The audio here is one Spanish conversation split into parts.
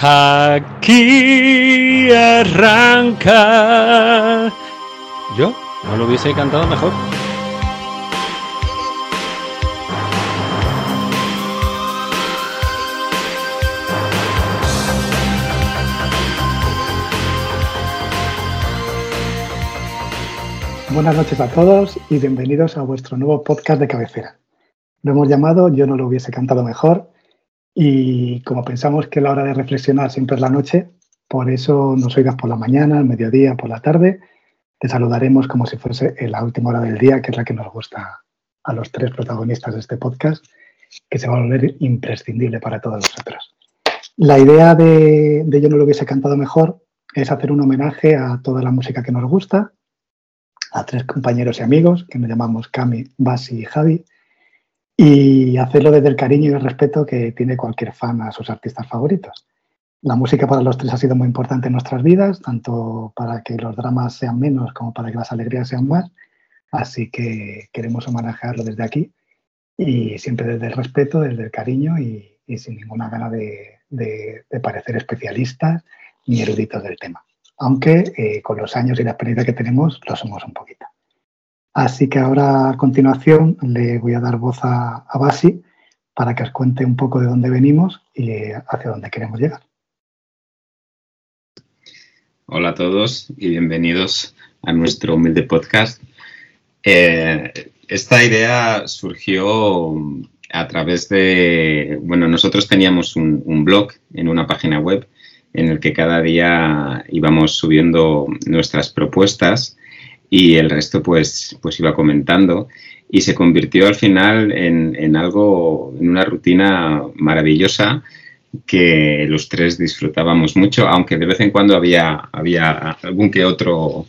Aquí arranca. Yo no lo hubiese cantado mejor. Buenas noches a todos y bienvenidos a vuestro nuevo podcast de cabecera. Lo hemos llamado Yo no lo hubiese cantado mejor y como pensamos que la hora de reflexionar siempre es la noche, por eso nos oigas por la mañana, al mediodía, por la tarde. Te saludaremos como si fuese la última hora del día, que es la que nos gusta a los tres protagonistas de este podcast, que se va a volver imprescindible para todos nosotros. La idea de, de Yo no lo hubiese cantado mejor es hacer un homenaje a toda la música que nos gusta, a tres compañeros y amigos que nos llamamos Cami, Basi y Javi, y hacerlo desde el cariño y el respeto que tiene cualquier fan a sus artistas favoritos. La música para los tres ha sido muy importante en nuestras vidas, tanto para que los dramas sean menos como para que las alegrías sean más. Así que queremos homenajearlo desde aquí y siempre desde el respeto, desde el cariño y, sin ninguna gana de, parecer especialistas ni eruditos del tema. Aunque eh, con los años y la experiencia que tenemos lo somos un poquito. Así que ahora a continuación le voy a dar voz a, Basi para que os cuente un poco de dónde venimos y hacia dónde queremos llegar. Hola a todos y bienvenidos a nuestro humilde podcast. Eh, esta idea surgió a través de, bueno, nosotros teníamos un, blog en una página web en el que cada día íbamos subiendo nuestras propuestas y el resto pues, pues iba comentando y se convirtió al final en, algo, en una rutina maravillosa que los tres disfrutábamos mucho, aunque de vez en cuando había, había algún que otro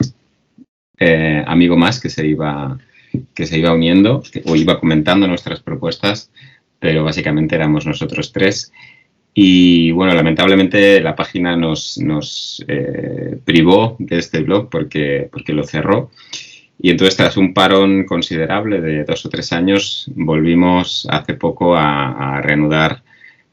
eh, amigo más que se, iba, que se iba uniendo o iba comentando nuestras propuestas, pero básicamente éramos nosotros tres. Y bueno, lamentablemente la página nos, eh, privó de este blog porque, porque lo cerró. Y entonces, tras un parón considerable de dos o tres años, volvimos hace poco a, reanudar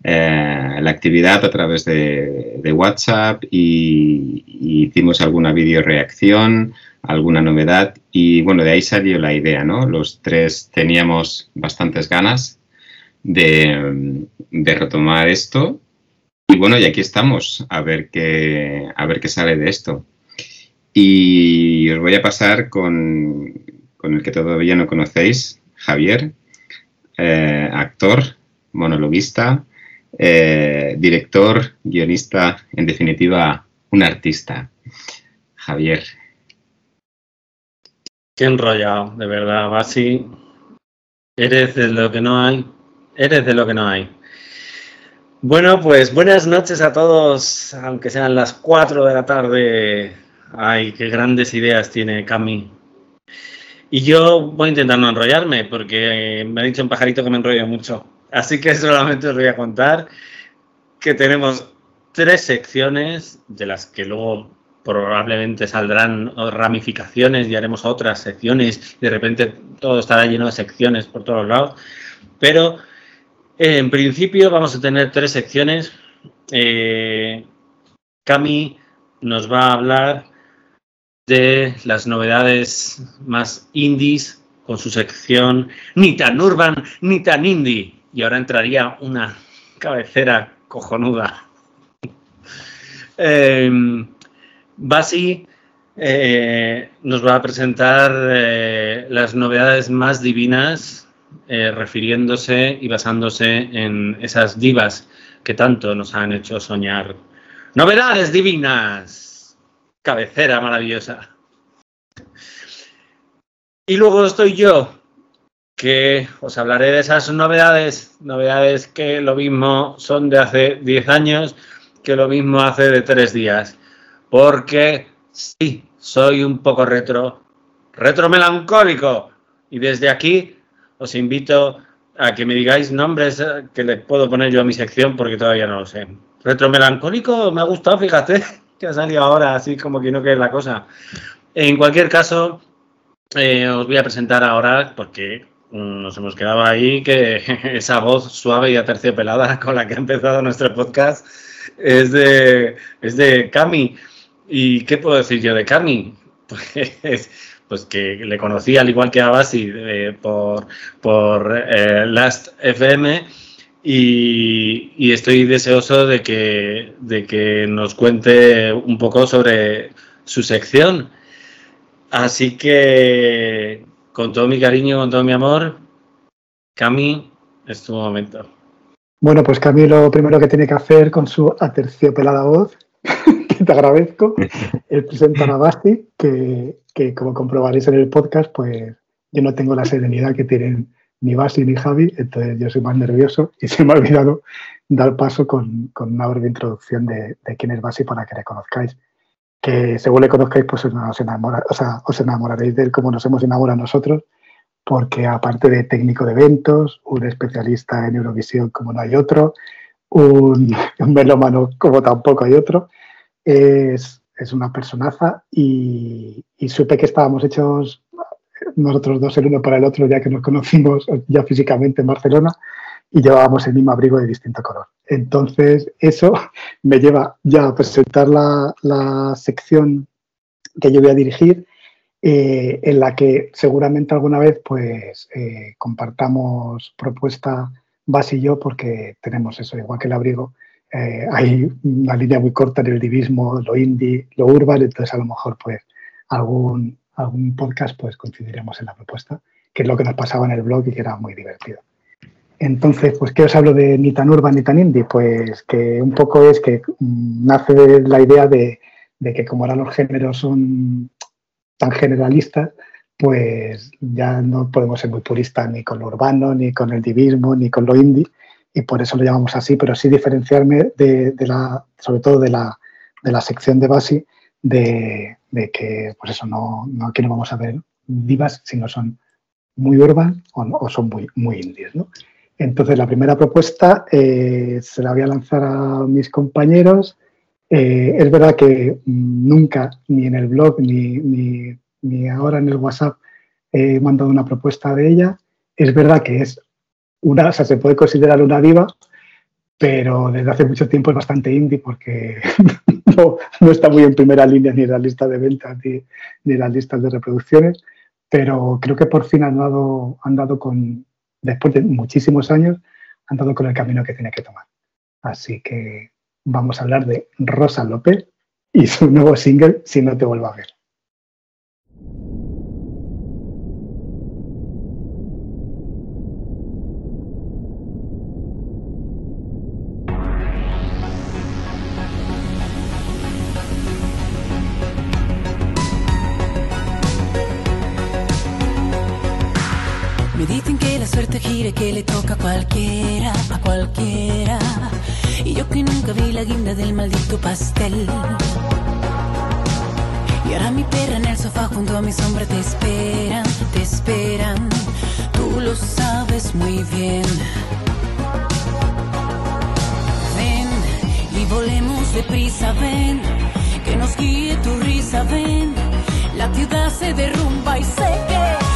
eh, la actividad a través de, WhatsApp y, hicimos alguna video reacción, alguna novedad. Y bueno, de ahí salió la idea, ¿no? Los tres teníamos bastantes ganas de, retomar esto. Y bueno, y aquí estamos, a ver qué, a ver qué sale de esto. Y os voy a pasar con, el que todavía no conocéis, Javier, eh, actor, monologuista, eh, director, guionista, en definitiva, un artista. Javier. Qué enrollado, de verdad, Basi. Eres de lo que no hay. Eres de lo que no hay. Bueno, pues buenas noches a todos, aunque sean las 4 de la tarde. Ay, qué grandes ideas tiene Cami. Y yo voy a intentar no enrollarme, porque me ha dicho un pajarito que me enrollo mucho. Así que solamente os voy a contar que tenemos tres secciones, de las que luego probablemente saldrán ramificaciones y haremos otras secciones. De repente todo estará lleno de secciones por todos lados. Pero en principio vamos a tener tres secciones. Eh, Cami nos va a hablar de las novedades más indies con su sección ni tan urban ni tan indie. Y ahora entraría una cabecera cojonuda. Eh, Basi nos va a presentar eh, las novedades más divinas eh, refiriéndose y basándose en esas divas que tanto nos han hecho soñar. Novedades divinas. Cabecera maravillosa. Y luego estoy yo, que os hablaré de esas novedades, novedades que lo mismo son de hace 10 años, que lo mismo hace de 3 días. Porque sí, soy un poco retro, retro melancólico. Y desde aquí os invito a que me digáis nombres eh, que le puedo poner yo a mi sección porque todavía no lo sé. Retromelancólico me ha gustado, fíjate, que ha salido ahora así como que no que la cosa. En cualquier caso, eh, os voy a presentar ahora porque nos hemos quedado ahí que esa voz suave y aterciopelada con la que ha empezado nuestro podcast es de, es de Cami. ¿Y qué puedo decir yo de Cami? Pues, pues que le conocí al igual que a Basi eh, por, por eh, Last FM y, estoy deseoso de que, de que nos cuente un poco sobre su sección. Así que con todo mi cariño, con todo mi amor, Cami, es tu momento. Bueno, pues Cami lo primero que tiene que hacer con su aterciopelada voz, te agradezco, es presentar a Basti, que, que, como comprobaréis en el podcast, pues yo no tengo la serenidad que tienen ni Basti ni Javi, entonces yo soy más nervioso y se me ha olvidado dar paso con, con una breve introducción de, de, quién es Basti para que le conozcáis. Que según le conozcáis, pues os, enamora, o sea, os enamoraréis de él como nos hemos enamorado nosotros, porque aparte de técnico de eventos, un especialista en Eurovisión como no hay otro, un, un melómano como tampoco hay otro, es, es una personaza y, supe que estábamos hechos nosotros dos el uno para el otro ya que nos conocimos ya físicamente en Barcelona y llevábamos el mismo abrigo de distinto color. Entonces, eso me lleva ya a presentar la, la sección que yo voy a dirigir, eh, en la que seguramente alguna vez pues eh, compartamos propuesta Bas y yo, porque tenemos eso, igual que el abrigo, eh, hay una línea muy corta en el divismo, lo indie, lo urban, entonces a lo mejor pues algún, algún podcast pues coincidiremos en la propuesta, que es lo que nos pasaba en el blog y que era muy divertido. Entonces, pues, ¿qué os hablo de ni tan urban ni tan indie? Pues que un poco es que mm, nace la idea de, de, que como ahora los géneros son tan generalistas, pues ya no podemos ser muy puristas ni con lo urbano, ni con el divismo, ni con lo indie, y por eso lo llamamos así, pero sí diferenciarme de, la, sobre todo de la, de la sección de Basi, de, que, pues eso, no, no, aquí no vamos a ver divas, sino son muy urban o, son muy, muy indies, ¿no? Entonces, la primera propuesta eh, se la voy a lanzar a mis compañeros. Eh, es verdad que nunca, ni en el blog, ni, ni, ni, ahora en el WhatsApp, he mandado una propuesta de ella. Es verdad que es una, se puede considerar una diva, pero desde hace mucho tiempo es bastante indie porque no, no, está muy en primera línea ni en la lista de ventas ni, ni en las listas de reproducciones. Pero creo que por fin han dado, han dado con, después de muchísimos años, han dado con el camino que tiene que tomar. Así que vamos a hablar de Rosa López y su nuevo single, Si no te vuelvo a ver. Cualquiera, a cualquiera. Y yo que nunca vi la guinda del maldito pastel. Y ahora mi perra en el sofá junto a mi sombra te esperan, te esperan. Tú lo sabes muy bien. Ven y volemos deprisa, ven. Que nos guíe tu risa, ven. La ciudad se derrumba y sé que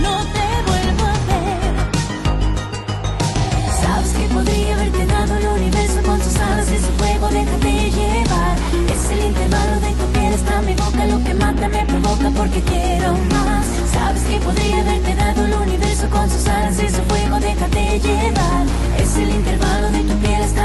no te vuelvo a ver. Sabes que podría haberte dado el universo con sus alas y su fuego, déjate llevar. Es el intervalo de tu piel hasta mi boca, lo que mata me provoca porque quiero más. Sabes que podría haberte dado el universo con sus alas y su fuego, déjate llevar. Es el intervalo de tu piel hasta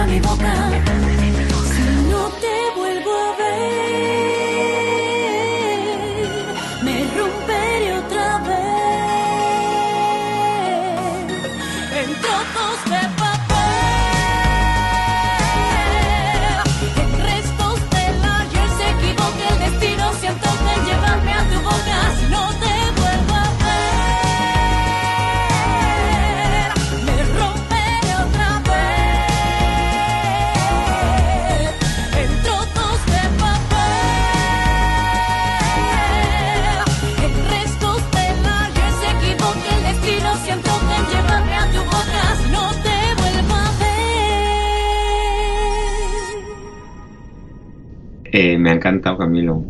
encantado, Camilo.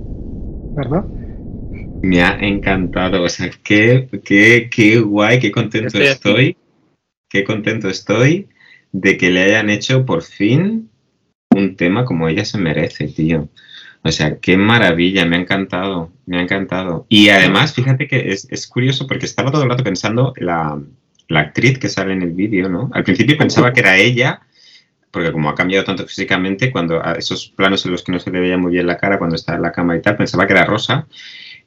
¿Verdad? Me ha encantado. O sea, qué, qué, qué guay, qué contento Estoy. Qué contento estoy de que le hayan hecho por fin un tema como ella se merece, tío. O sea, qué maravilla, me ha encantado, me ha encantado. Y además, fíjate que es, es curioso porque estaba todo el rato pensando la, la actriz que sale en el vídeo, ¿no? Al principio pensaba que era ella, porque como ha cambiado tanto físicamente, cuando a esos planos en los que no se le veía muy bien la cara cuando está en la cama y tal, pensaba que era Rosa.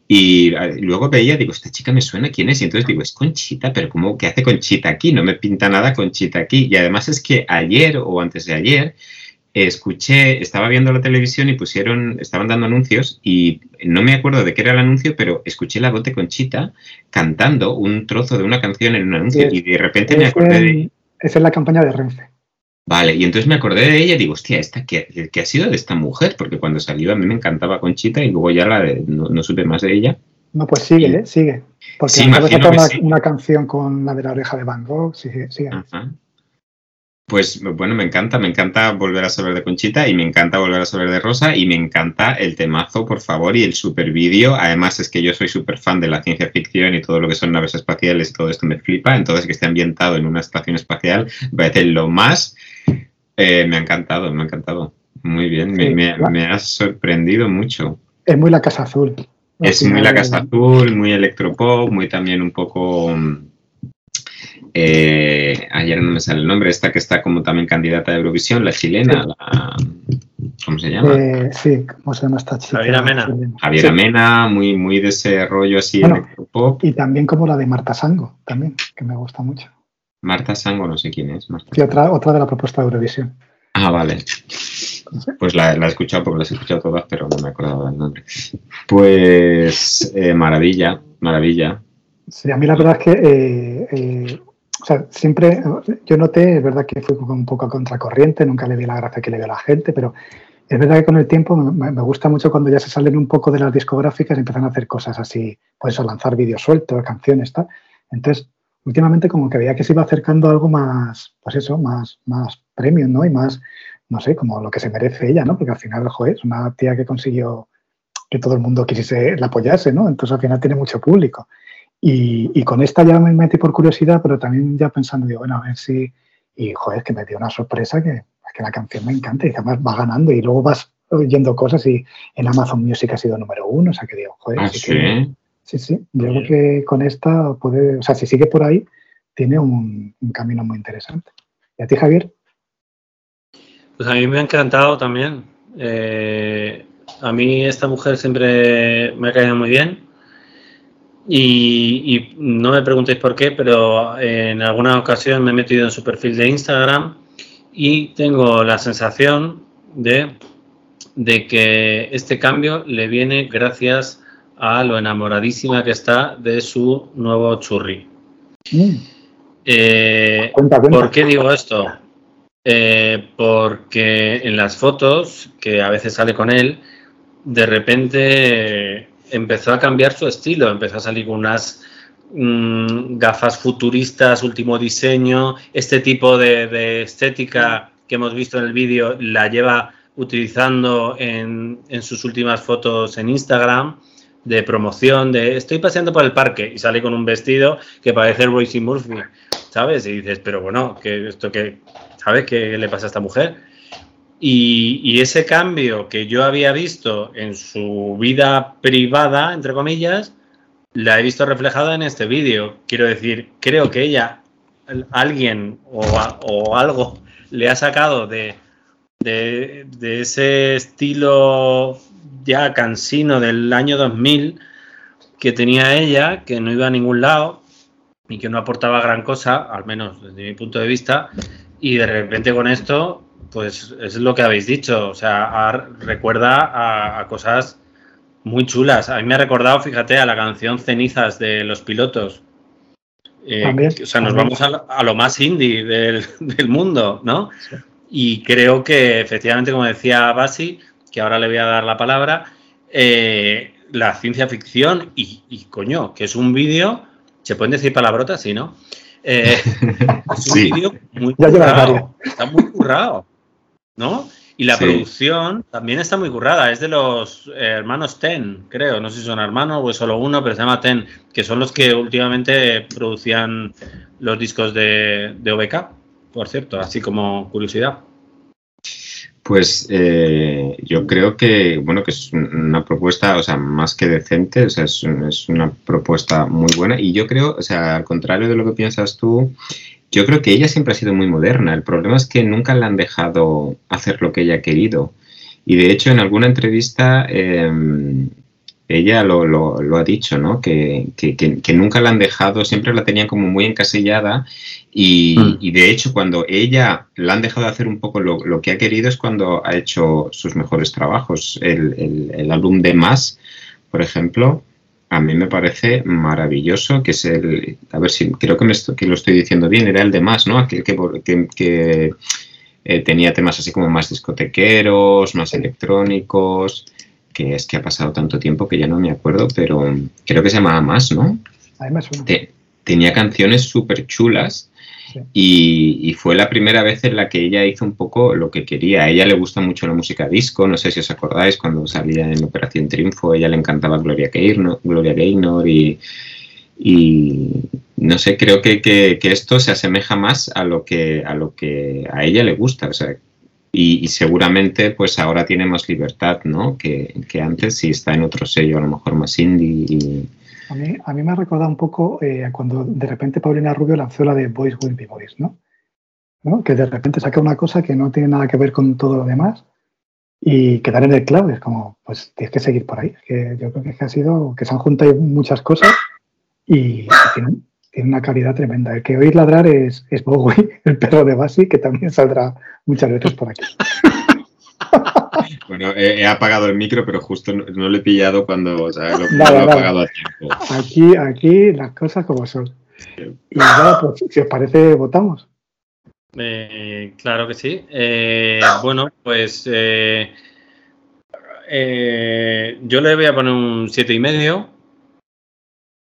Y eh, luego veía, digo, esta chica me suena, ¿quién es? Y entonces digo, es Conchita, pero ¿cómo que hace Conchita aquí? No me pinta nada Conchita aquí. Y además es que ayer o antes de ayer escuché, estaba viendo la televisión y pusieron, estaban dando anuncios y no me acuerdo de qué era el anuncio, pero escuché la voz de Conchita cantando un trozo de una canción en un anuncio Sí. y de repente me acordé de en, es en la campaña de Renfe. Vale, y entonces me acordé de ella y digo, hostia, ¿esta qué, qué ha sido de esta mujer? Porque cuando salió a mí me encantaba Conchita y luego ya la de- no, no supe más de ella. No, pues sigue. ¿eh? sigue. Porque Sí, imagino una, sí. una canción con la de la oreja de Van Gogh. Sigue, sigue. Ajá. Pues bueno, me encanta, me encanta volver a saber de Conchita y me encanta volver a saber de Rosa y me encanta el temazo, por favor, y el super vídeo. Además es que yo soy súper fan de la ciencia ficción y todo lo que son naves espaciales y todo esto me flipa. Entonces que esté ambientado en una estación espacial me parece lo más. Eh, me ha encantado, me ha encantado. Muy bien, me, Sí, me- me ha sorprendido mucho. Es muy la Casa Azul. Es muy la Casa Azul, muy electropop, muy también un poco. mm, Eh, ayer no me sale el nombre, esta que está como también candidata a Eurovisión, la chilena, la, ¿cómo se llama? Eh, sí, ¿cómo se llama esta chica? Javiera Mena. Sí. Javiera Mena, muy, muy de ese rollo así Bueno. electropop. Y también como la de Marta Sango, también, que me gusta mucho. Marta Sango, no sé quién es. Marta. Otra, otra de la propuesta de Eurovisión. Ah, vale. Pues la, la he escuchado porque las he escuchado todas, pero no me acordaba del nombre. Pues eh, maravilla, maravilla. Sí, a mí la verdad es que, eh, eh, o sea, siempre, yo noté, es verdad que fui un poco a contracorriente, nunca le di la gracia que le dio a la gente, pero es verdad que con el tiempo me, me gusta mucho cuando ya se salen un poco de las discográficas y empiezan a hacer cosas así, pues eso, lanzar vídeos sueltos, canciones, tal. Entonces, últimamente como que veía que se iba acercando a algo más, pues eso, más, más premium, ¿no? Y más, no sé, como lo que se merece ella, ¿no? Porque al final, joder, es una tía que consiguió que todo el mundo quisiese la apoyase, ¿no? Entonces al final tiene mucho público. Y, y con esta ya me metí por curiosidad, pero también ya pensando, digo, bueno, a ver si. Y joder, que me dio una sorpresa que, que la canción me encanta y que además va ganando y luego vas oyendo cosas y en Amazon Music ha sido número uno, o sea que digo, joder, Ah, sí, sí. que- sí, sí, yo creo que con esta puede, o sea, si sigue por ahí, tiene un, un camino muy interesante. ¿Y a ti, Javier? Pues a mí me ha encantado también. Eh, a mí esta mujer siempre me ha caído muy bien. Y, y no me preguntéis por qué, pero en alguna ocasión me he metido en su perfil de Instagram y tengo la sensación de, de que este cambio le viene gracias a lo enamoradísima que está de su nuevo churri. Mm, Eh, cuenta, cuenta. ¿Por qué digo esto? Eh, porque en las fotos, que a veces sale con él, de repente empezó a cambiar su estilo, empezó a salir con unas mm, gafas futuristas, último diseño, este tipo de, de estética que hemos visto en el vídeo la lleva utilizando en, en sus últimas fotos en Instagram de promoción, de estoy paseando por el parque y sale con un vestido que parece Royce Murphy, ¿sabes? Y dices, pero bueno, que esto que, ¿sabes qué le pasa a esta mujer? Y, ese cambio que yo había visto en su vida privada, entre comillas, la he visto reflejada en este vídeo. Quiero decir, creo que ella, alguien o, o algo le ha sacado de, de, ese estilo ya cansino del año 2000 que tenía ella, que no iba a ningún lado y que no aportaba gran cosa, al menos desde mi punto de vista, y de repente con esto pues es lo que habéis dicho, o sea, a, recuerda a, a, cosas muy chulas. A mí me ha recordado, fíjate, a la canción Cenizas de los pilotos. Eh, o sea, nos vamos a, a, lo más indie del, del mundo, ¿no? Sí. Y creo que efectivamente, como decía Basi, que ahora le voy a dar la palabra, eh, la ciencia ficción y, y, coño, que es un vídeo, se pueden decir palabrotas, sí, ¿no? Eh, es un sí. vídeo muy currado, está muy currado. ¿no? Y la sí. producción también está muy currada, es de los hermanos Ten, creo, no sé si son hermanos o es solo uno, pero se llama Ten, que son los que últimamente producían los discos de, de OBK, por cierto, así como curiosidad. Pues eh, yo creo que, bueno, que es una propuesta, o sea, más que decente, o sea, es, una propuesta muy buena y yo creo, o sea, al contrario de lo que piensas tú, yo creo que ella siempre ha sido muy moderna. El problema es que nunca la han dejado hacer lo que ella ha querido. Y de hecho, en alguna entrevista, eh, ella lo, lo, lo, ha dicho, ¿no? Que, que, que, nunca la han dejado, siempre la tenían como muy encasillada. Y, mm. y de hecho, cuando ella la han dejado de hacer un poco lo, lo, que ha querido, es cuando ha hecho sus mejores trabajos. El, el, el álbum de Más, por ejemplo, a mí me parece maravilloso, que es el, a ver si creo que, me estoy, que lo estoy diciendo bien, era el de más, ¿no? Aquel que, que, que eh, tenía temas así como más discotequeros, más electrónicos, que es que ha pasado tanto tiempo que ya no me acuerdo, pero creo que se llamaba Más, ¿no? Además, Te, tenía canciones súper chulas Sí. Y, y, fue la primera vez en la que ella hizo un poco lo que quería. A ella le gusta mucho la música disco, no sé si os acordáis, cuando salía en Operación Triunfo, a ella le encantaba Gloria Gaynor, Gloria Gaynor y, y, no sé, creo que, que, que, esto se asemeja más a lo que a, lo que a ella le gusta. O sea, y, seguramente pues ahora tiene más libertad ¿no? que, antes si está en otro sello, a lo mejor más indie. Y, a mí, a mí me ha recordado un poco eh, cuando de repente Paulina Rubio lanzó la de Boys Will Be Boys, ¿no? Que de repente saca una cosa que no tiene nada que ver con todo lo demás y quedar en el clavo. Es como, pues tienes que seguir por ahí. Que yo creo que ha sido que se han juntado muchas cosas y, y tienen, tiene una calidad tremenda. El que oír ladrar es, es Bowie, el perro de Basi, que también saldrá muchas veces por aquí. Bueno, he, he, apagado el micro, pero justo no, no lo he pillado cuando o sea, lo, nada, lo he apagado a tiempo. Aquí, aquí las cosas como son. Y nada, pues si os parece, votamos. Eh, claro que sí. Eh, bueno, pues eh, eh yo le voy a poner un siete y medio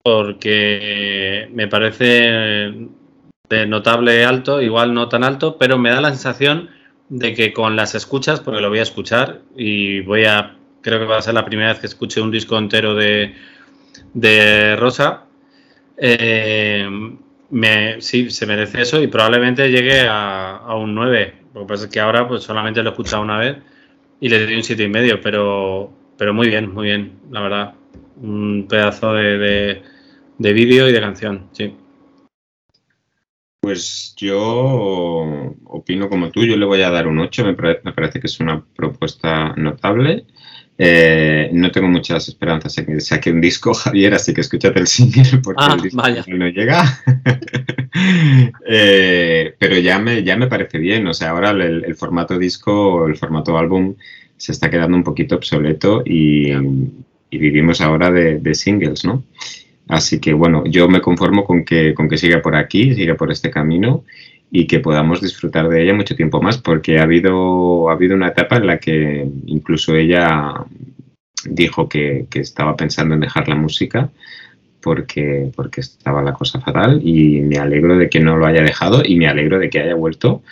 porque me parece de notable alto, igual no tan alto, pero me da la sensación de que con las escuchas, porque lo voy a escuchar y voy a, creo que va a ser la primera vez que escuche un disco entero de, de Rosa, eh, me, sí, se merece eso y probablemente llegue a, un 9. Lo que pasa es que ahora pues solamente lo he escuchado una vez y le doy un 7,5, pero, pero muy bien, muy bien, la verdad. Un pedazo de, de, de vídeo y de canción, sí. Pues yo opino como tú, yo le voy a dar un 8, me, parece, me parece que es una propuesta notable. Eh, no tengo muchas esperanzas en que saque un disco, Javier, así que escúchate el single porque ah, el disco vaya. no llega. eh, pero ya me, ya me parece bien, o sea, ahora el, el, formato disco, el formato álbum se está quedando un poquito obsoleto y, y vivimos ahora de, de singles, ¿no? Así que bueno, yo me conformo con que, con que siga por aquí, siga por este camino y que podamos disfrutar de ella mucho tiempo más, porque ha habido, ha habido una etapa en la que incluso ella dijo que, que estaba pensando en dejar la música porque, porque estaba la cosa fatal y me alegro de que no lo haya dejado y me alegro de que haya vuelto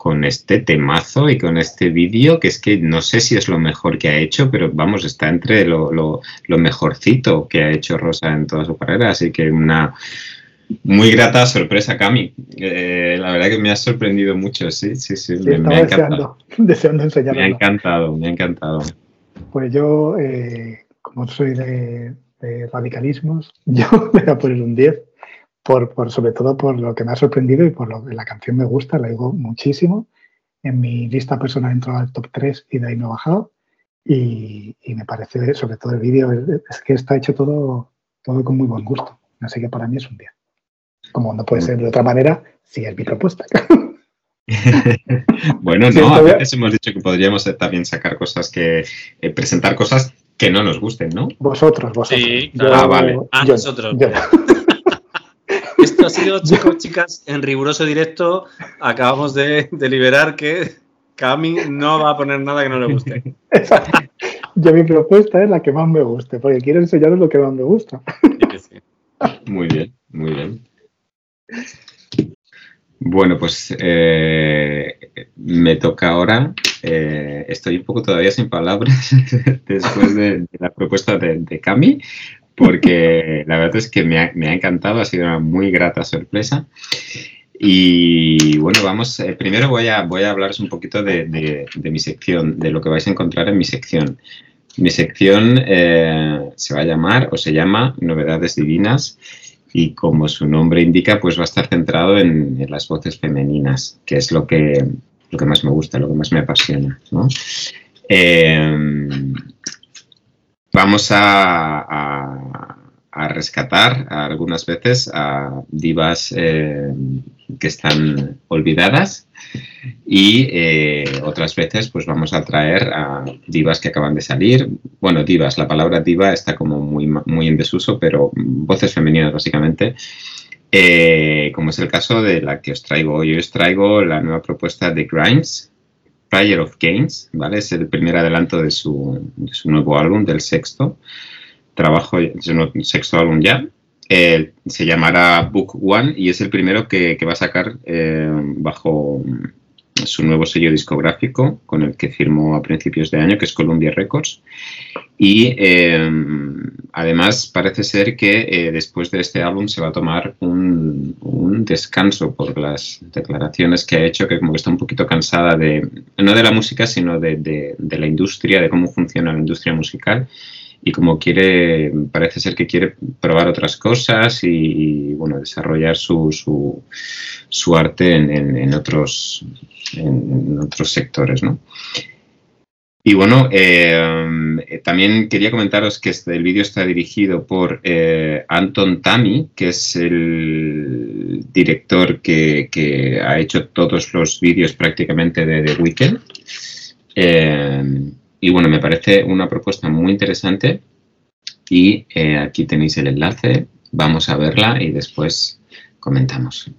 con este temazo y con este vídeo, que es que no sé si es lo mejor que ha hecho, pero vamos, está entre lo, lo, lo, mejorcito que ha hecho Rosa en toda su carrera, así que una, Muy grata sorpresa, Cami. Eh, la verdad que me ha sorprendido mucho, sí, sí, sí. Sí, me, me ha deseando, encantado. deseando Me ha encantado, me ha encantado. Pues yo, eh, como soy de, de radicalismos, yo voy a poner un 10, por, por, sobre todo por lo que me ha sorprendido y por lo que la canción me gusta, la digo muchísimo. En mi lista personal entró al top 3 y de ahí no ha bajado. Y, y me parece, sobre todo el vídeo, es, es que está hecho todo, todo con muy buen gusto. Así que para mí es un 10. Como no puede ser de otra manera, si es mi propuesta. Bueno, Sí, no, a veces hemos dicho que podríamos también sacar cosas que, eh, presentar cosas que no nos gusten, ¿no? Vosotros, vosotros. Sí, Yo- claro. Ah, vale. Ah, yo- nosotros. yo- Esto ha sido, chicos, chicas, en riguroso directo. Acabamos de deliberar que Cami no va a poner nada que no le guste. Exacto. Yo mi propuesta es la que más me guste, porque quiero enseñaros lo que más me gusta. Sí que sí. Muy bien, muy bien. Bueno, pues eh, me toca ahora. eh, estoy un poco todavía sin palabras después de, de la propuesta de, de Cami, porque la verdad es que me ha, encantado, ha sido una muy grata sorpresa. Y bueno, vamos, eh, primero voy a, voy hablaros un poquito de, mi sección, de lo que vais a encontrar en mi sección. Mi sección eh, se va a llamar o se llama Novedades Divinas y como su nombre indica, pues va a estar centrado en, las voces femeninas, que es lo que, más me gusta, lo que más me apasiona. Eh, vamos a, rescatar algunas veces a divas eh, que están olvidadas y eh, otras veces pues vamos a traer a divas que acaban de salir. Bueno, divas, la palabra diva está como muy, muy en desuso, pero voces femeninas básicamente. Eh, como es el caso de la que os traigo. Hoy os traigo la nueva propuesta de Grimes, Prayer of Gains, ¿vale? Es el primer adelanto de su, de su nuevo álbum, del sexto. Trabajo, sexto álbum ya. Se llamará Book One y es el primero que, que va a sacar eh, bajo su nuevo sello discográfico con el que firmó a principios de año, que es Columbia Records. Y eh, además parece ser que eh, después de este álbum se va a tomar un, descanso por las declaraciones que ha hecho, que como que está un poquito cansada de, no de la música, sino de- de la industria, de cómo funciona la industria musical. Y como quiere, parece ser que quiere probar otras cosas y, bueno, desarrollar su, su, arte en, en- otros, en, otros sectores, ¿no? Y bueno, eh, también quería comentaros que este, el vídeo está dirigido por eh, Anton Tami, que es el director que, que ha hecho todos los vídeos prácticamente de The Weeknd. Eh, y bueno, me parece una propuesta muy interesante y eh, aquí tenéis el enlace, vamos a verla y después comentamos.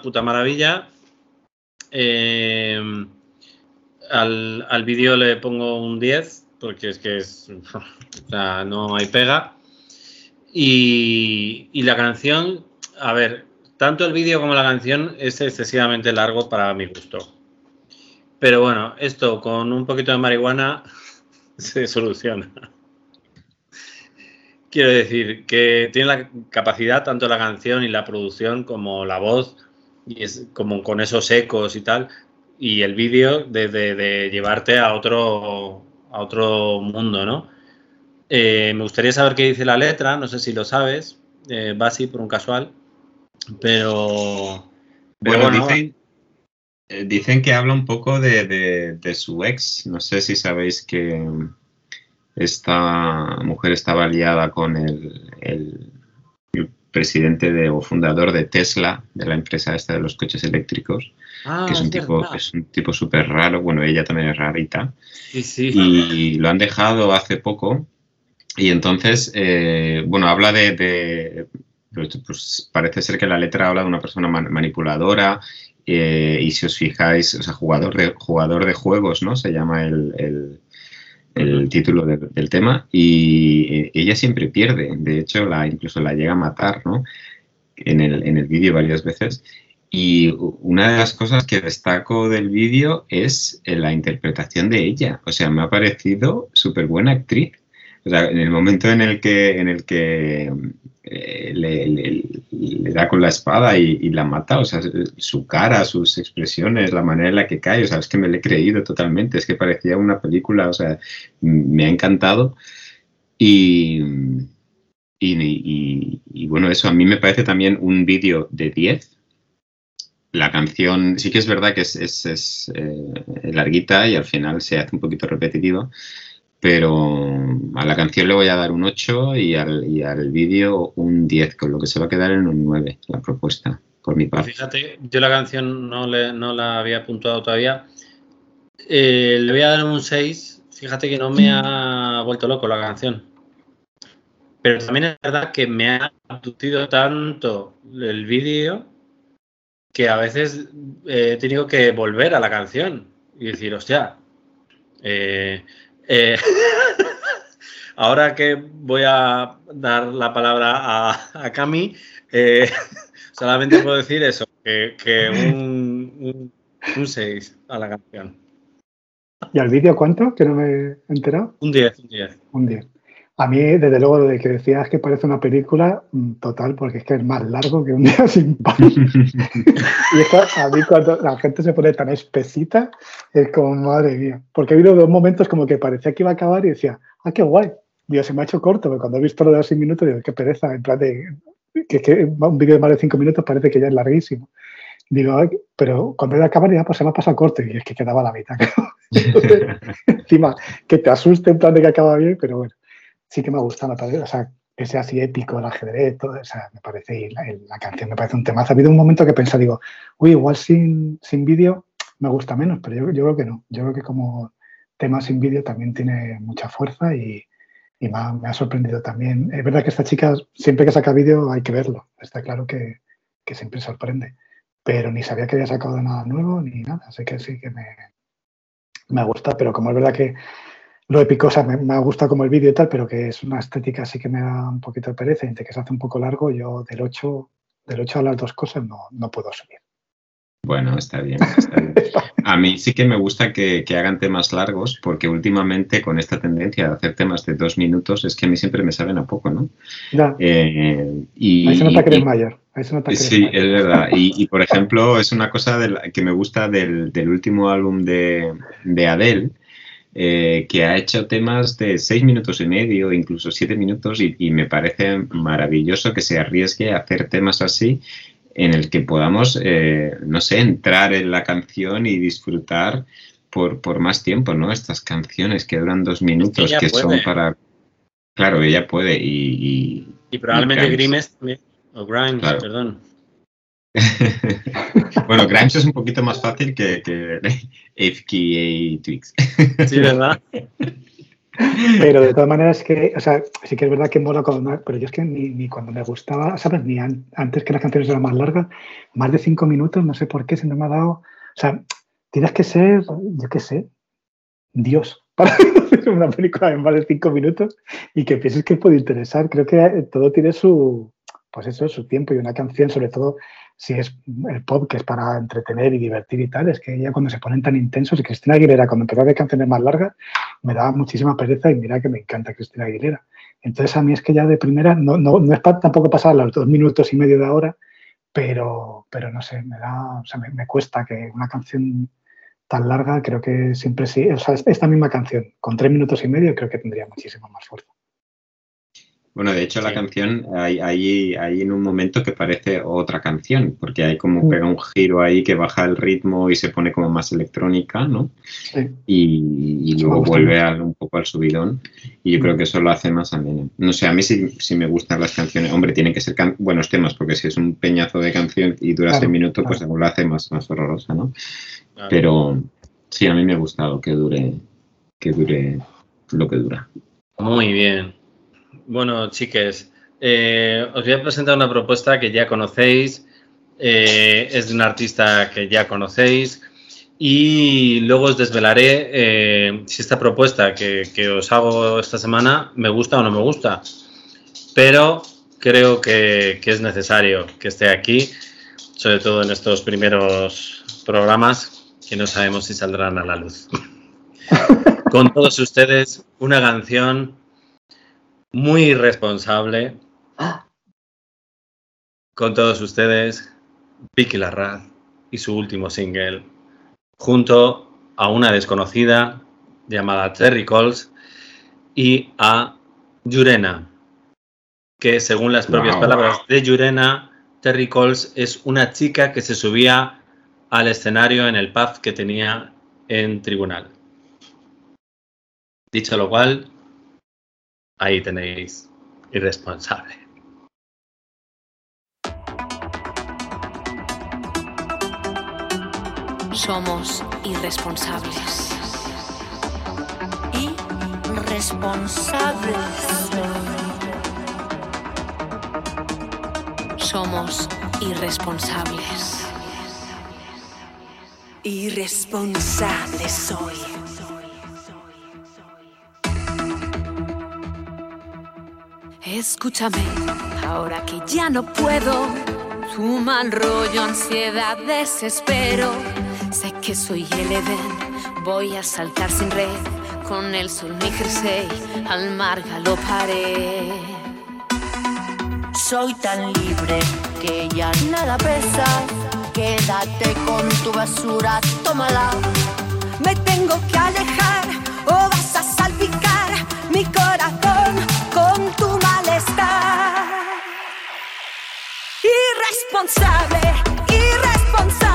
Puta maravilla. Eh, al, al vídeo le pongo un 10, porque es que es, no hay pega. Y, y la canción, a ver, tanto el vídeo como la canción es excesivamente largo para mi gusto. Pero bueno, esto con un poquito de marihuana se soluciona. Quiero decir que tiene la capacidad, tanto la canción y la producción, como la voz, y es como con esos ecos y tal, y el vídeo de, de- de llevarte a otro, a otro mundo, ¿no? Eh, me gustaría saber qué dice la letra, no sé si lo sabes, eh, Basi, por un casual, pero, pero Bueno, bueno, dicen, eh, dicen que habla un poco de, de- de su ex. No sé si sabéis que esta mujer estaba liada con el- el presidente de, o fundador de Tesla, de la empresa esta de los coches eléctricos, Ah, que es un tipo, verdad. es un tipo súper raro. Bueno, ella también es rarita. Sí, sí. y lo han dejado hace poco. Y entonces, eh, bueno, habla de, de- pues, pues, parece ser que la letra habla de una persona man- manipuladora. eh, y si os fijáis, o sea, jugador de, jugador de juegos, ¿no? Se llama el, el- el título del- del tema. Y eh, ella siempre pierde. De hecho, la, incluso la llega a matar, ¿no? En el, en el vídeo varias veces. Y una de las cosas que destaco del vídeo es eh, la interpretación de ella. O sea, me ha parecido súper buena actriz. O sea, en el momento en el que, en el que eh, le, le- le da con la espada y, y la mata, o sea, su cara, sus expresiones, la manera en la que cae, o sea, es que me lo he creído totalmente. Es que parecía una película, o sea, me ha encantado. Y, y, bueno, eso a mí me parece también un vídeo de 10. La canción sí que es verdad que es, eh, larguita y al final se hace un poquito repetitivo, pero a la canción le voy a dar un 8 y al, y al vídeo un 10, con lo que se va a quedar en un 9 la propuesta, por mi parte. fíjate, yo la canción no, le- no la había puntuado todavía. Eh, le voy a dar un 6. Fíjate que no me ha vuelto loco la canción. Pero también es verdad que me ha abducido tanto el vídeo que a veces eh, he tenido que volver a la canción y decir, hostia, eh, eh, ahora que voy a dar la palabra a, a Cami, eh, solamente puedo decir eso, que, que un, un, 6 a la canción. ¿Y al vídeo cuánto? Que no me he enterado. Un 10, un 10. Un 10. A mí, desde luego, lo de que decías que parece una película, mm, total, porque es que es más largo que un día sin pan. Y esto, a mí, cuando la gente se pone tan espesita, es como, madre mía. Porque ha habido dos momentos como que parecía que iba a acabar y decía, ah, qué guay. Digo, se me ha hecho corto, pero cuando he visto lo de los 6 minutos, digo, qué pereza, en plan de que, que un vídeo de más de 5 minutos parece que ya es larguísimo. Digo, "Ay", pero cuando iba a acabar, ya pues se me ha pasado corto y es que quedaba la mitad. Entonces, encima, que te asuste en plan de que acaba bien, pero bueno, sí que me gusta, me parece, o sea, que sea así épico el ajedrez, todo, o sea, me parece, y la, la canción me parece un temazo. Ha habido un momento que pensé, digo, uy, igual sin, sin vídeo me gusta menos, pero yo, yo creo que no. Yo creo que como tema sin vídeo también tiene mucha fuerza y, y me, ha, me, ha, sorprendido también. Es verdad que esta chica, siempre que saca vídeo hay que verlo, está claro que, que siempre sorprende, pero ni sabía que había sacado nada nuevo ni nada, así que sí que me, me gusta, pero como es verdad que lo épico, o sea, me, me gusta como el vídeo y tal, pero que es una estética así que me da un poquito de pereza, entre que se hace un poco largo, yo del 8, del 8 a las dos cosas no, no puedo subir. Bueno, está bien, está bien. A mí sí que me gusta que, que, hagan temas largos porque últimamente con esta tendencia de hacer temas de dos minutos es que a mí siempre me saben a poco, ¿no? Ya. Eh, y, Ahí se nota que eres mayor. Ahí se nota que eres sí, mayor. es verdad. Y, y, por ejemplo, es una cosa de la, que me gusta del, del último álbum de, de Adele, eh, que ha hecho temas de seis minutos y medio, incluso siete minutos, y, y, me parece maravilloso que se arriesgue a hacer temas así en el que podamos, eh, no sé, entrar en la canción y disfrutar por, por más tiempo, ¿no? Estas canciones que duran dos minutos, que, son para... Claro, ella puede y... Y, y probablemente y Grimes también, o Grimes, claro. perdón. bueno, Grimes es un poquito más fácil que, que FKA Twix. Sí, ¿verdad? Pero de todas maneras, que, o sea, sí que es verdad que mola cuando, pero yo es que ni, ni cuando me gustaba, ¿sabes? Ni an- antes que las canciones eran más largas, más de cinco minutos, no sé por qué, se me ha dado. O sea, tienes que ser, yo qué sé, Dios para hacer una película en más de cinco minutos y que pienses que puede interesar. Creo que eh, todo tiene su, pues eso, su tiempo y una canción, sobre todo si es el pop, que es para entretener y divertir y tal, es que ya cuando se ponen tan intensos, y Cristina Aguilera, cuando empezó a hacer canciones más largas, me daba muchísima pereza y mira que me encanta Cristina Aguilera. Entonces a mí es que ya de primera, no, no, no es pa- tampoco pasar los dos minutos y medio de ahora, pero, pero no sé, me da, o sea, me, me cuesta que una canción tan larga, creo que siempre sí, o sea, esta misma canción, con tres minutos y medio, creo que tendría muchísimo más fuerza. Bueno, de hecho, la canción hay, hay, hay en un momento que parece otra canción, porque hay como Mm. pega un giro ahí que baja el ritmo y se pone como más electrónica, ¿no? Sí. Y, luego vuelve al- un poco al subidón. Y yo Mm. creo que eso lo hace más ameno. No sé, a mí sí, sí me gustan las canciones. Hombre, tienen que ser can- buenos temas, porque si es un peñazo de canción y dura Claro, seis minutos, pues claro. aún lo hace más, más horrorosa, ¿no? Claro. Pero sí, a mí me ha gustado que dure, que dure lo que dura. Muy bien. Bueno, chiques, eh, os voy a presentar una propuesta que ya conocéis, eh, es de un artista que ya conocéis y luego os desvelaré eh, si esta propuesta que, que os hago esta semana me gusta o no me gusta. Pero creo que, que es necesario que esté aquí, sobre todo en estos primeros programas que no sabemos si saldrán a la luz. Con todos ustedes, una canción muy irresponsable. Con todos ustedes, Vicky Larraz y su último single, junto a una desconocida llamada Terry Coles y a Yurena, que según las propias Wow. palabras de Yurena, Terry Coles es una chica que se subía al escenario en el pub que tenía en tribunal. Dicho lo cual, ahí tenéis irresponsable. Somos irresponsables. Irresponsables. Somos irresponsables. Irresponsable soy. Escúchame, ahora que ya no puedo. Tu mal rollo, ansiedad, desespero. Sé que soy el Edén, voy a saltar sin red. Con el sol mi jersey, al mar galoparé. Soy tan libre que ya nada pesa. Quédate con tu basura, tómala. Me tengo que alejar o vas a salpicar mi corazón Irresponsable, irresponsable,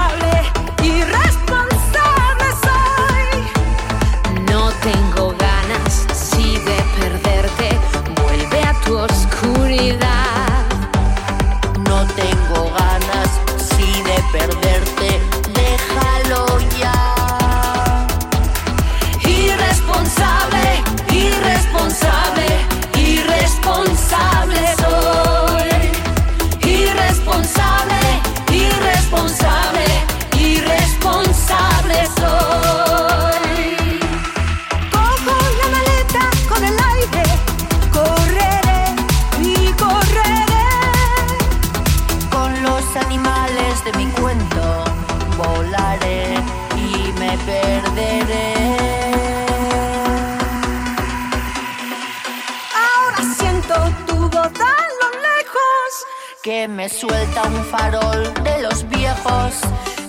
suelta un farol de los viejos.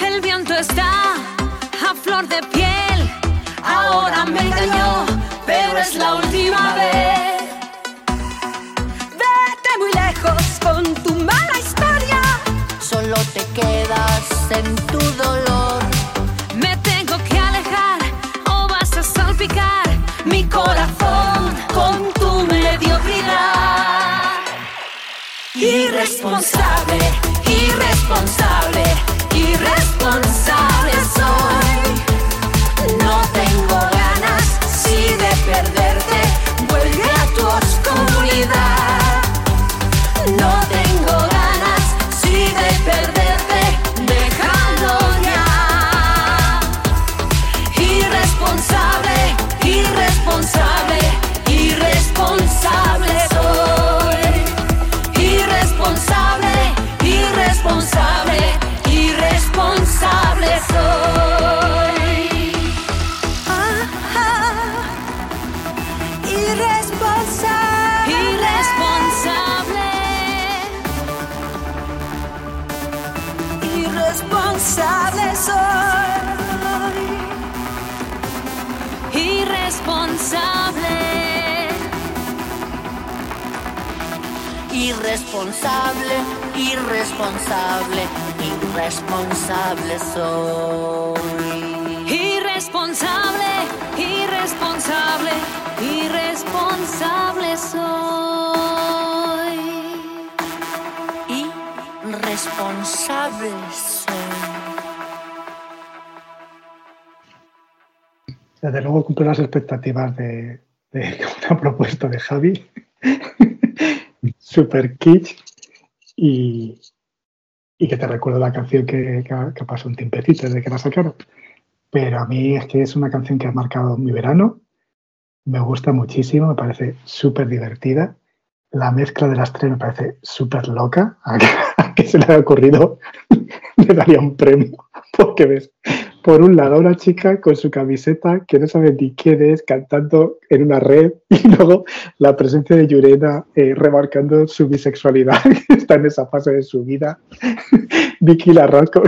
El viento está a flor de piel. Ahora me engañó, pero es la última vez. Vete muy lejos con tu mala historia. Solo te quedas en tu dolor. Irresponsable, irresponsable, irresponsable. Irresponsable, irresponsable, irresponsable soy. Irresponsable, irresponsable, irresponsable soy. Irresponsable soy. Desde luego cumple las expectativas de, de una propuesta de Javi. Super kitsch. Y, y que te recuerdo la canción que, que, un tiempecito desde que la sacaron. Pero a mí es que es una canción que ha marcado mi verano. Me gusta muchísimo, me parece súper divertida. La mezcla de las tres me parece súper loca. A que, se le haya ocurrido, le daría un premio. Porque ves, por un lado, una chica con su camiseta que no sabe ni quién es, cantando en una red, y luego la presencia de Yurena eh, remarcando su bisexualidad, que está en esa fase de su vida. Vicky Larrasco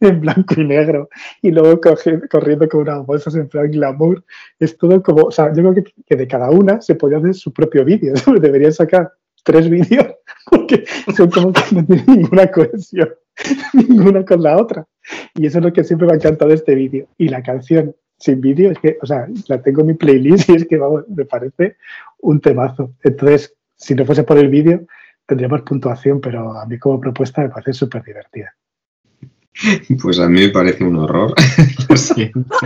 en blanco y negro, y luego corriendo con unas bolsas en plan glamour. Es todo como, o sea, yo creo que, de cada una se podría hacer su propio vídeo. Deberían sacar tres vídeos, porque son como que no tienen ninguna cohesión, ninguna con la otra. Y eso es lo que siempre me ha encantado de este vídeo. Y la canción sin vídeo, es que, o sea, la tengo en mi playlist y es que, vamos, me parece un temazo. Entonces, si no fuese por el vídeo, tendríamos puntuación, pero a mí como propuesta me parece súper divertida. Pues a mí me parece un horror. Lo siento.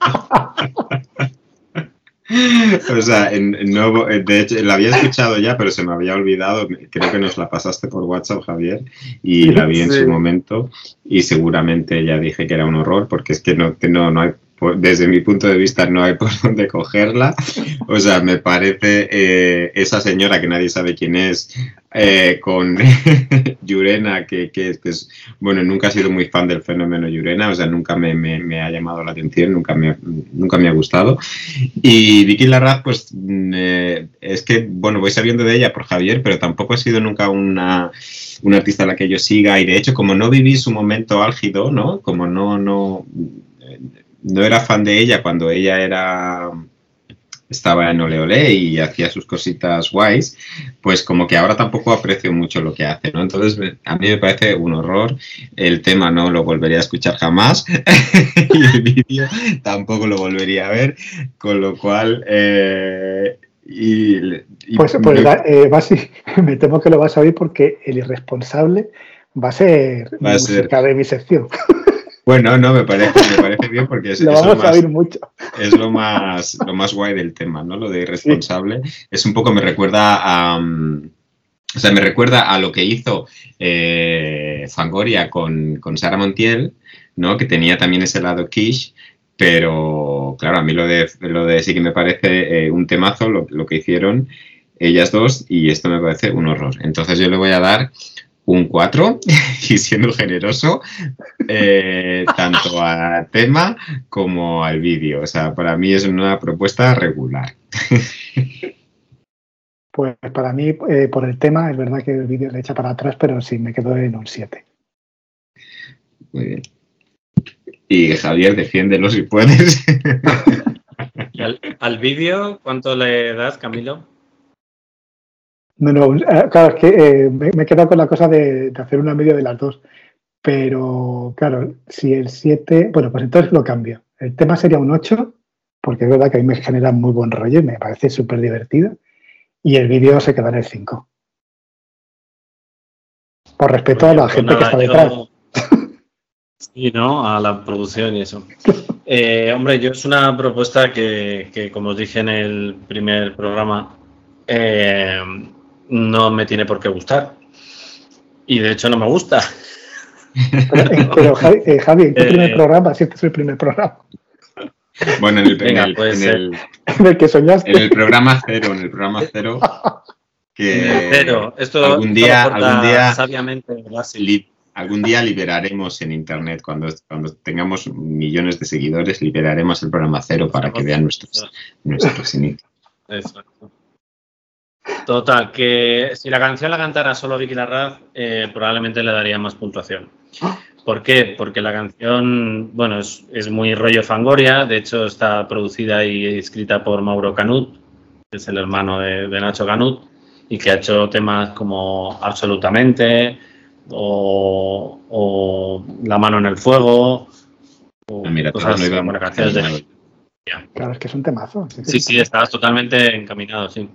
O sea, en- no- de hecho, la había escuchado ya, pero se me había olvidado. Creo que nos la pasaste por WhatsApp, Javier, y la vi en Sí. su momento. Y seguramente ya dije que era un horror, porque es que no, que no, no hay, por- desde mi punto de vista, no hay por dónde cogerla. O sea, me parece eh, esa señora que nadie sabe quién es, eh, con Yurena, que, que, que es bueno, nunca he sido muy fan del fenómeno Yurena, o sea, nunca me, me- me ha llamado la atención, nunca me, nunca me ha gustado. Y Vicky Larraz, pues mm, eh, es que, bueno, voy sabiendo de ella por Javier, pero tampoco ha sido nunca una, una artista a la que yo siga. Y de hecho, como no viví su momento álgido, ¿no? Como no, no, no era fan de ella cuando ella era estaba en Ole Ole y hacía sus cositas guays, pues como que ahora tampoco aprecio mucho lo que hace, ¿no? Entonces me- a mí me parece un horror, el tema no lo volvería a escuchar jamás y el vídeo tampoco lo volvería a ver, con lo cual... eh, y, y- Pues, pues va- eh, Basi, me temo que lo vas a oír porque el irresponsable va a ser Va a ser- música de mi sección. bueno, no, me parece, me parece bien porque es, lo es lo vamos a más- oír mucho. es lo más, lo más guay del tema, ¿no? Lo de irresponsable. Es un poco, me recuerda a. mm, o sea, me recuerda a lo que hizo eh, Fangoria con, con Sara Montiel, ¿no? Que tenía también ese lado quiche, pero claro, a mí lo de, lo de sí que me parece eh, un temazo lo, lo que hicieron ellas dos y esto me parece un horror. Entonces yo le voy a dar un 4 y siendo generoso eh, tanto al tema como al vídeo. O sea, para mí es una propuesta regular. Pues para mí, eh, por el tema, es verdad que el vídeo le echa para atrás, pero sí me quedo en un 7. Muy bien. Y Javier, defiéndelo si puedes. ¿Y al, al vídeo cuánto le das, Camilo? No, no, eh, claro, es que eh, me, me he quedado con la cosa de, de hacer una media de las dos. Pero claro, si el 7, bueno, pues entonces lo cambio. El tema sería un 8, porque es verdad que a mí me genera muy buen rollo y me parece súper divertido. Y el vídeo se queda en el 5. Por respeto a la Pues gente que está yo- detrás. Sí, ¿no? A la producción y eso. Eh, hombre, yo es una propuesta que, que, como os dije en el primer programa, eh, no me tiene por qué gustar. Y de hecho no me gusta. Pero, eh, pero, Javi, eh, Javi, ¿en qué Eh, primer programa? Si este es el primer programa Bueno, en el, en Venga, el- pues, en el- en el que soñaste. en el programa cero, en el programa cero, que esto Eh, algún día- algún día- sabiamente li- algún día liberaremos en internet, cuando, cuando tengamos millones de seguidores, liberaremos el programa cero para que vean nuestros, nuestros inicios. Exacto. Total, que si la canción la cantara solo Vicky Larraz, eh, probablemente le daría más puntuación. ¿Por qué? Porque la canción, bueno, es, es muy rollo Fangoria, de hecho está producida y escrita por Mauro Canut, que es el hermano de, de Nacho Canut, y que ha hecho temas como Absolutamente o, o La mano en el fuego, o Ah, mira, cosas iba bueno, canciones de. Claro, es que es un temazo. Sí, sí, estabas totalmente encaminado, sí.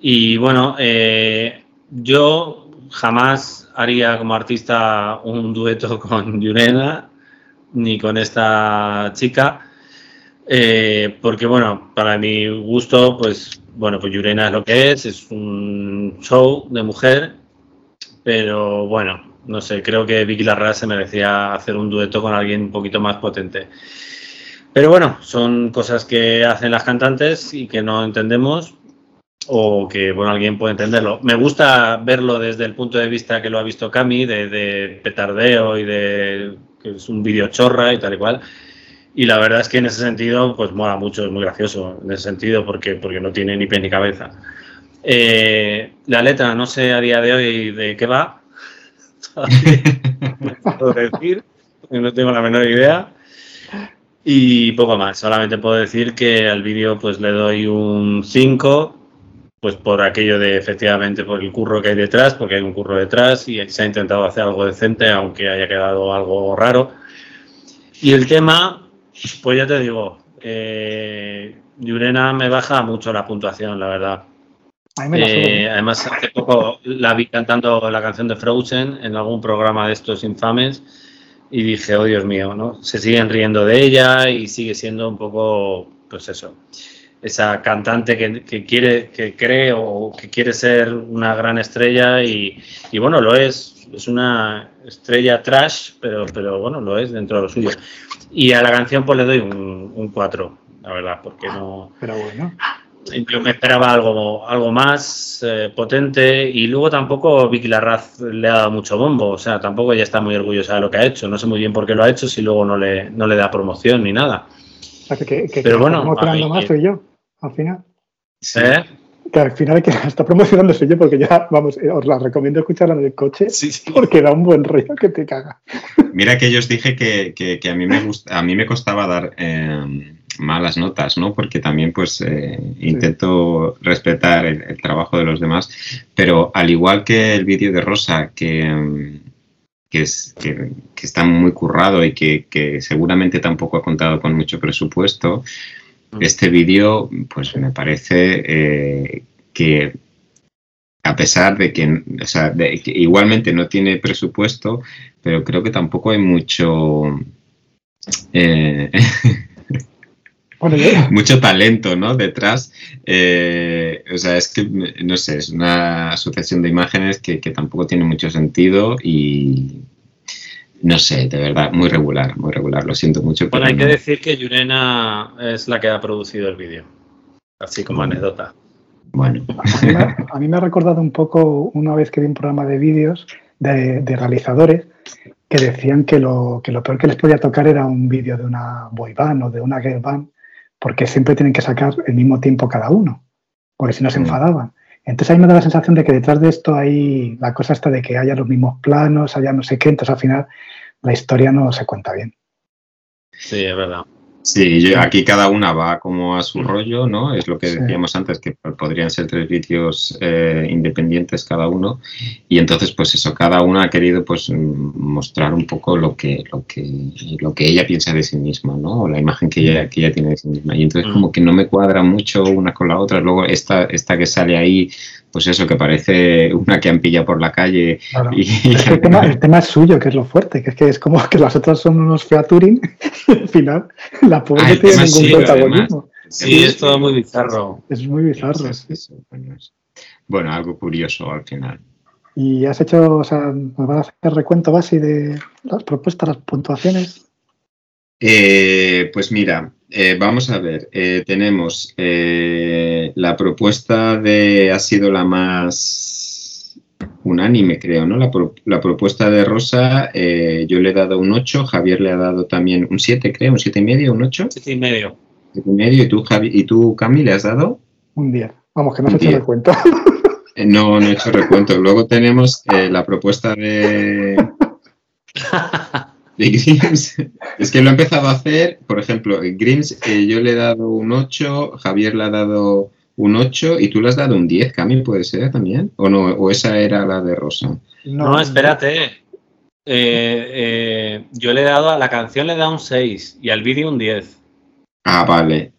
Y bueno, eh, yo jamás haría como artista un dueto con Yurena ni con esta chica, eh, porque bueno, para mi gusto, pues bueno, pues Yurena es lo que es, es un show de mujer, pero bueno, no sé, creo que Vicky Larraz se merecía hacer un dueto con alguien un poquito más potente. Pero bueno, son cosas que hacen las cantantes y que no entendemos o que bueno, alguien puede entenderlo. Me gusta verlo desde el punto de vista que lo ha visto Cami, de, de petardeo y de que es un vídeo chorra y tal y cual. Y la verdad es que en ese sentido, pues mola mucho, es muy gracioso en ese sentido porque, porque no tiene ni pie ni cabeza. Eh, la letra no sé a día de hoy de qué va. no puedo decir, no tengo la menor idea. Y poco más, solamente puedo decir que al vídeo pues le doy un 5, pues por aquello de efectivamente por el curro que hay detrás, porque hay un curro detrás y se ha intentado hacer algo decente, aunque haya quedado algo raro. Y el tema, pues ya te digo, eh, Yurena me baja mucho la puntuación, la verdad. Eh, además, hace poco la vi cantando la canción de Frozen en algún programa de estos infames y dije, oh Dios mío, ¿no? Se siguen riendo de ella y sigue siendo un poco, pues eso, esa cantante que, que quiere, que cree o que quiere ser una gran estrella y, y bueno, lo es. Es una estrella trash, pero, pero bueno, lo es dentro de lo suyo. Y a la canción pues le doy un, un 4, la verdad, porque no Pero bueno. yo me esperaba algo, algo más eh, potente y luego tampoco Vicky Larraz le ha dado mucho bombo, o sea, tampoco ella está muy orgullosa de lo que ha hecho, no sé muy bien por qué lo ha hecho si luego no le, no le da promoción ni nada. O sea, que, Pero que bueno, ahí- más soy yo, al final. ¿Eh? Que al final que está promocionando soy yo, porque ya, vamos, eh, os la recomiendo escucharla en el coche, Sí, sí. porque da un buen rollo que te caga. Mira que yo os dije que, que- que a, mí me gusta, a mí me costaba dar eh, malas notas, ¿no? Porque también pues eh, intento respetar el, el trabajo de los demás, pero al igual que el vídeo de Rosa, que, mm, que, es, que, que está muy currado y que, que seguramente tampoco ha contado con mucho presupuesto. Este vídeo pues me parece eh, que a pesar de que, o sea, de que igualmente no tiene presupuesto, pero creo que tampoco hay mucho eh, mucho talento ¿no? detrás. Eh, o sea, es que, no sé, es una sucesión de imágenes que, que tampoco tiene mucho sentido y no sé, de verdad, muy regular, muy regular. Lo siento mucho. Bueno, pero hay que decir que Yurena es la que ha producido el vídeo, así como anécdota. Bueno, a, mí me, ha- a mí me ha recordado un poco una vez que vi un programa de vídeos de, de realizadores que decían que lo, que lo peor que les podía tocar era un vídeo de una boy band o de una girl band, porque siempre tienen que sacar el mismo tiempo cada uno, porque si no se Mm. enfadaban. Entonces ahí me da la sensación de que detrás de esto hay la cosa esta de que haya los mismos planos, haya no sé qué, entonces al final la historia no se cuenta bien. Sí, es verdad. Sí, yo- aquí cada una va como a su rollo, ¿no? Es lo que Sí. decíamos antes, que podrían ser tres vídeos eh, independientes cada uno. Y entonces, pues eso, cada una ha querido pues mm, mostrar un poco lo que, lo que, lo que ella piensa de sí misma, ¿no? O la imagen que ella, que ella tiene de sí misma. Y entonces Mm. como que no me cuadra mucho una con la otra. Luego esta, esta que sale ahí, pues eso, que parece una que han pillado por la calle Claro. y, El tema, el tema es suyo, que es lo fuerte, que es que es como que las otras son unos featuring y al final la pobre Ah, tiene ningún protagonismo. Sí, es todo muy bizarro. Es muy bizarro. Bueno, es- bueno, algo curioso al final. Y has hecho, o sea, ¿nos vas a hacer recuento base de las propuestas, las puntuaciones? Eh, pues mira, eh, vamos a ver, eh, tenemos eh, la propuesta de, ha sido la más unánime, creo, ¿no? La, pro- la propuesta de Rosa, eh, yo le he dado un 8, Javier le ha dado también un 7, creo, un 7 y medio, un 8, Siete y medio. 7 y medio, y tú, Javi, y tú, Cami, le has dado? Un 10. Vamos, que no Un hecho 10. recuento. Eh, No, no he hecho recuento. Luego tenemos eh, la propuesta de, De Grims, es que lo he empezado a hacer, por ejemplo, Grims eh, yo le he dado un 8, Javier le ha dado un 8 y tú le has dado un 10, Cami, puede ser también, o no, o esa era la de Rosa. No, espérate. Eh, eh, yo le he dado a la canción le he dado un 6 y al vídeo un 10. Ah, vale.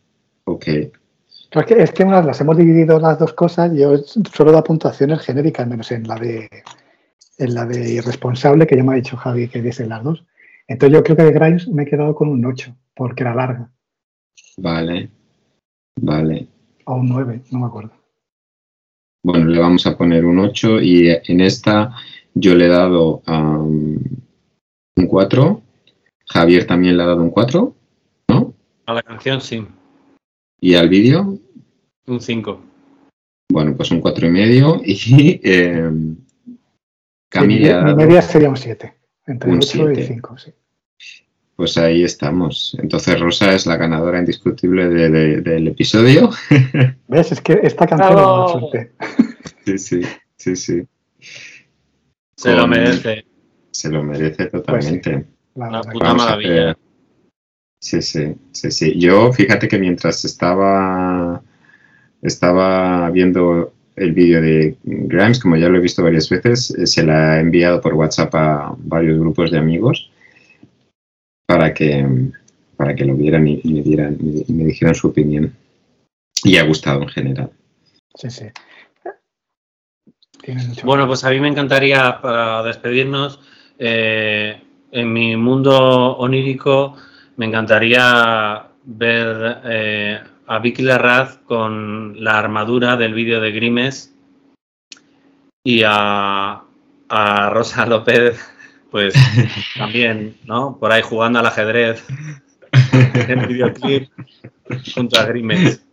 Ok. Es que, es que unas las hemos dividido las dos cosas. Yo solo da puntuaciones genéricas, menos en la de en la de irresponsable, que ya me ha dicho Javi que dice las dos. Entonces yo creo que de Grimes me he quedado con un 8, porque era larga. Vale. Vale. O un 9, no me acuerdo. Bueno, le vamos a poner un 8 y en esta yo le he dado um, un 4. Javier también le ha dado un 4, ¿no? A la canción sí. ¿Y al vídeo? Un 5. Bueno, pues un 4 y medio. Y eh, Camila. Mi, mi media sería un 7. Entre Un 8 y siete. 5, sí. Pues ahí estamos. Entonces Rosa es la ganadora indiscutible de- de- del episodio. ¿Ves? Es que esta canción es ¡Bravo! una suerte. Sí, sí, sí, sí. Se lo merece. Se lo merece totalmente. La Una verdad puta maravilla. Sí, sí, sí, sí. Yo, fíjate que mientras estaba, estaba viendo el vídeo de Grimes, como ya lo he visto varias veces, eh, se la he enviado por WhatsApp a varios grupos de amigos para que, para que lo vieran y, y me, dieran, y me dijeran su opinión. Y ha gustado en general. Sí, sí. Bueno, pues a mí me encantaría, para despedirnos, eh, en mi mundo onírico, me encantaría ver eh, a Vicky Larraz con la armadura del vídeo de Grimes y a, a Rosa López, pues también, ¿no? Por ahí jugando al ajedrez en videoclip junto a Grimes.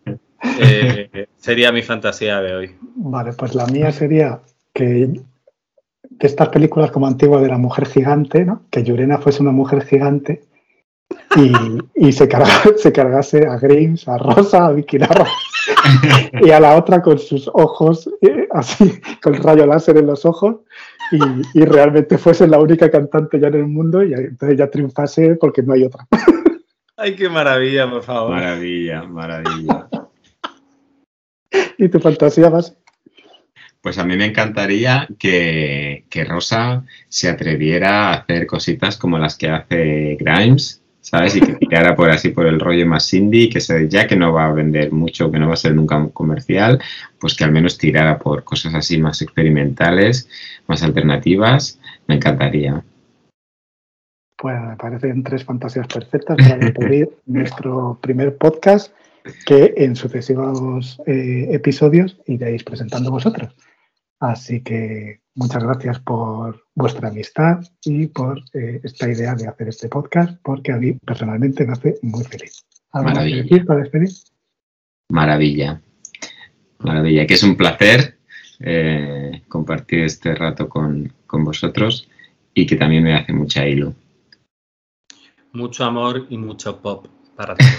Eh, sería mi fantasía de hoy. Vale, pues la mía sería que de estas películas como antigua de la mujer gigante, ¿no? Que Yurena fuese una mujer gigante y, y se, carga- se cargase a Grimes, a Rosa, a Vicky Larra y a la otra con sus ojos eh, así, con el rayo láser en los ojos y, y realmente fuese la única cantante ya en el mundo y entonces ya triunfase porque no hay otra. Ay, qué maravilla, por favor. Maravilla, maravilla. Y tu fantasía más. Pues a mí me encantaría que, que Rosa se atreviera a hacer cositas como las que hace Grimes, ¿sabes? Y que tirara por así por el rollo más indie, que se, ya que no va a vender mucho, que no va a ser nunca un comercial, pues que al menos tirara por cosas así más experimentales, más alternativas. Me encantaría. Pues me parecen tres fantasías perfectas para despedir nuestro primer podcast que en sucesivos eh, episodios iréis presentando vosotros. Así que muchas gracias por vuestra amistad y por eh, esta idea de hacer este podcast, porque a mí personalmente me hace muy feliz. ¿Algo más que Maravilla. decir para despedir? Maravilla. Maravilla, que es un placer eh, compartir este rato con, con vosotros y que también me hace mucha hilo. Mucho amor y mucho pop para todos.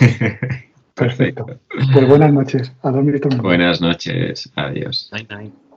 Perfecto. Pues buenas noches. A dormir. Buenas noches. Adiós. Night, night.